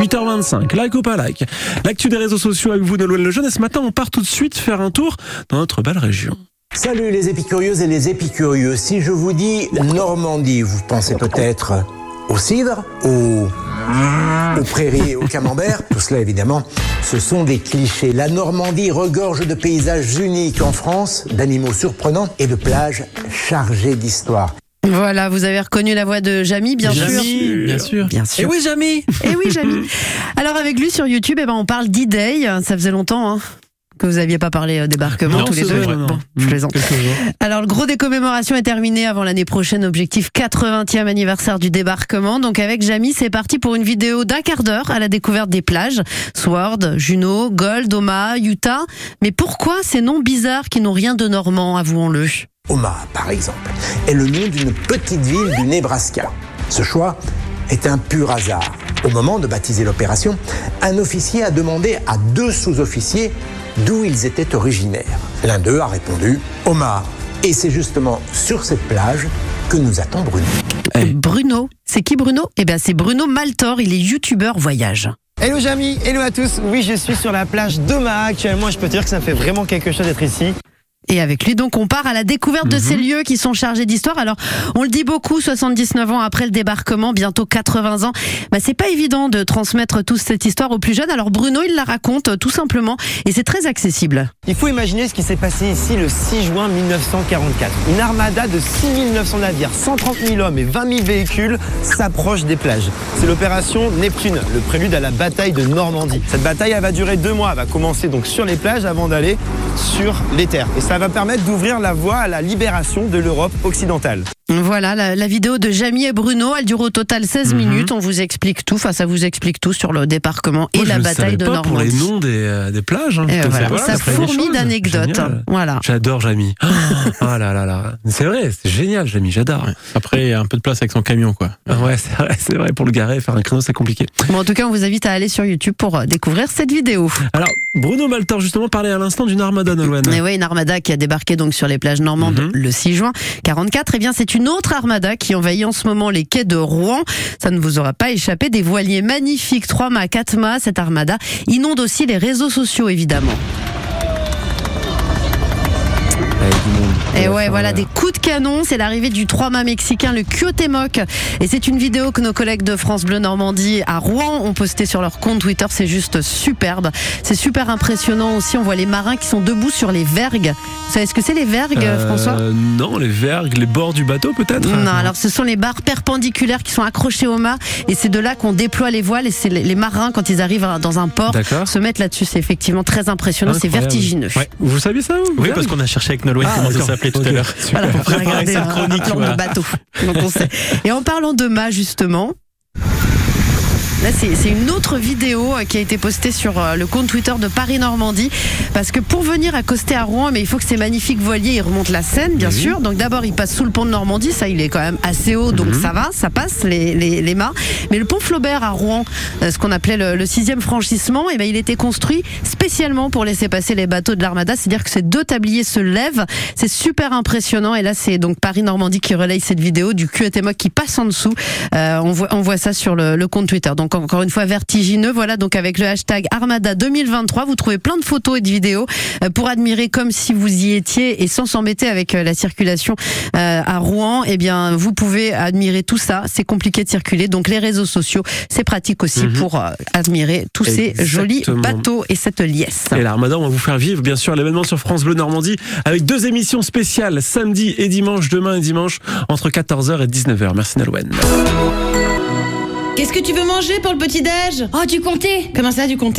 8h25, like ou pas like? L'actu des réseaux sociaux avec vous, Nolwenn Lejeune. Et ce matin, on part tout de suite faire un tour dans notre belle région. Salut les épicurieuses et les épicurieux. Si je vous dis Normandie, vous pensez peut-être au cidre, au, aux prairies et au camembert. Tout cela, évidemment, ce sont des clichés. La Normandie regorge de paysages uniques en France, d'animaux surprenants et de plages chargées d'histoire. Voilà, vous avez reconnu la voix de Jamy, bien sûr. bien sûr. Bien sûr. Et oui, Jamy Et oui, Jamy. Alors avec lui sur YouTube, eh ben, on parle d'e-day. Ça faisait longtemps hein, que vous n'aviez pas parlé euh, débarquement Non, tous les c'est deux. vrai. Bon, je plaisante. Alors le gros des commémorations est terminé avant l'année prochaine, objectif 80e anniversaire du débarquement. Donc avec Jamy, c'est parti pour une vidéo d'un quart d'heure à la découverte des plages. Sword, Juno, Gold, Omaha, Utah. Mais pourquoi ces noms bizarres qui n'ont rien de normand, avouons-le? Omaha, par exemple, est le nom d'une petite ville du Nebraska. Ce choix est un pur hasard. Au moment de baptiser l'opération, un officier a demandé à deux sous-officiers d'où ils étaient originaires. L'un d'eux a répondu Omaha. Et c'est justement sur cette plage que nous attend Bruno. Eh. Bruno. C'est qui Bruno? Eh bien c'est Bruno Maltor, il est youtubeur voyage. Hello Jamy, hello à tous. Oui, je suis sur la plage d'Omaha actuellement. Je peux te dire que ça me fait vraiment quelque chose d'être ici. Et avec lui, donc, on part à la découverte de Mhm. ces lieux qui sont chargés d'histoire. Alors, on le dit beaucoup, 79 ans après le débarquement, bientôt 80 ans. Bah, c'est pas évident de transmettre toute cette histoire aux plus jeunes. Alors, Bruno, il la raconte tout simplement, et c'est très accessible. Il faut imaginer ce qui s'est passé ici le 6 juin 1944. Une armada de 6900 navires, 130 000 hommes et 20 000 véhicules s'approche des plages. C'est l'opération Neptune, le prélude à la bataille de Normandie. Cette bataille, elle va durer deux mois. Elle va commencer donc sur les plages avant d'aller sur les terres. Et ça va permettre d'ouvrir la voie à la libération de l'Europe occidentale. Voilà, la, la vidéo de Jamie et Bruno, elle dure au total 16 minutes. On vous explique tout, enfin, ça vous explique tout sur le débarquement et Moi, la le bataille de pas pour les Normandie. noms des, euh, des plages. hein. Voilà, ça fourmille d'anecdotes. Voilà. J'adore Jamy. Ah là là là. C'est vrai, c'est génial, Jamy, j'adore. Après, il y a un peu de place avec son camion, quoi. Ah Ouais, c'est vrai, c'est vrai, pour le garer, faire un créneau, c'est compliqué. Bon, en tout cas, on vous invite à aller sur YouTube pour euh, découvrir cette vidéo. Alors, Bruno Maltor, justement, parlait à l'instant d'une armada, Nolwenn. Et oui, une armada qui a débarqué donc sur les plages normandes Mhm. le 6 juin 44. Eh bien, c'est une autre armada qui envahit en ce moment les quais de Rouen. Ça ne vous aura pas échappé. Des voiliers magnifiques, 3 mâts, 4 mâts. Cette armada inonde aussi les réseaux sociaux, évidemment. Et ouais, voilà, des coups de canon. C'est l'arrivée du 3 mâts mexicain, le Cuauhtémoc. Et c'est une vidéo que nos collègues de France Bleu Normandie à Rouen ont postée sur leur compte Twitter. C'est juste superbe. C'est super impressionnant aussi. On voit les marins qui sont debout sur les vergues. Vous savez ce que c'est les vergues, euh, François? Non, les vergues, les bords du bateau, peut-être? Non, alors ce sont les barres perpendiculaires qui sont accrochées au mât et c'est de là qu'on déploie les voiles et c'est les marins quand ils arrivent dans un port se mettent là-dessus. C'est effectivement très impressionnant, c'est vertigineux. Ouais. Vous saviez ça, vous? Oui, parce qu'on a cherché avec Nolwenn Ah, comment ça. S'appelait tout Ok. à l'heure. Voilà, pour Préparer regarder cette un, chronique, un plan voilà. de bateau. Donc on sait. Et en parlant de mât justement. Là, c'est une autre vidéo euh, qui a été postée sur euh, le compte Twitter de Paris-Normandie. Parce que pour venir accoster à Rouen, mais il faut que ces magnifiques voiliers ils remontent la Seine, bien sûr. Donc d'abord, ils passent sous le pont de Normandie. Ça, il est quand même assez haut, donc ça va, ça passe, les, les, les mâts. Mais le pont Flaubert à Rouen, euh, ce qu'on appelait le, le sixième franchissement, eh ben, il était construit spécialement pour laisser passer les bateaux de l'Armada. C'est-à-dire que ces deux tabliers se lèvent. C'est super impressionnant. Et là, c'est donc Paris-Normandie qui relaye cette vidéo du QETMOC qui passe en dessous. Euh, on, voit, on voit ça sur le, le compte Twitter. Donc encore une fois, vertigineux. Voilà, donc avec le hashtag Armada 2023, vous trouvez plein de photos et de vidéos euh, pour admirer comme si vous y étiez et sans s'embêter avec euh, la circulation euh, à Rouen. Eh bien, vous pouvez admirer tout ça. C'est compliqué de circuler. Donc les réseaux sociaux, c'est pratique aussi Mhm. pour admirer tous ces jolis bateaux et cette liesse. Et l'Armada, on va vous faire vivre, bien sûr, l'événement sur France Bleu Normandie avec deux émissions spéciales, samedi et dimanche, demain et dimanche, entre 14h et 19h. Merci Nolwenn. Qu'est-ce que tu veux manger pour le petit-déj Oh, du comté. Comment ça, du comté?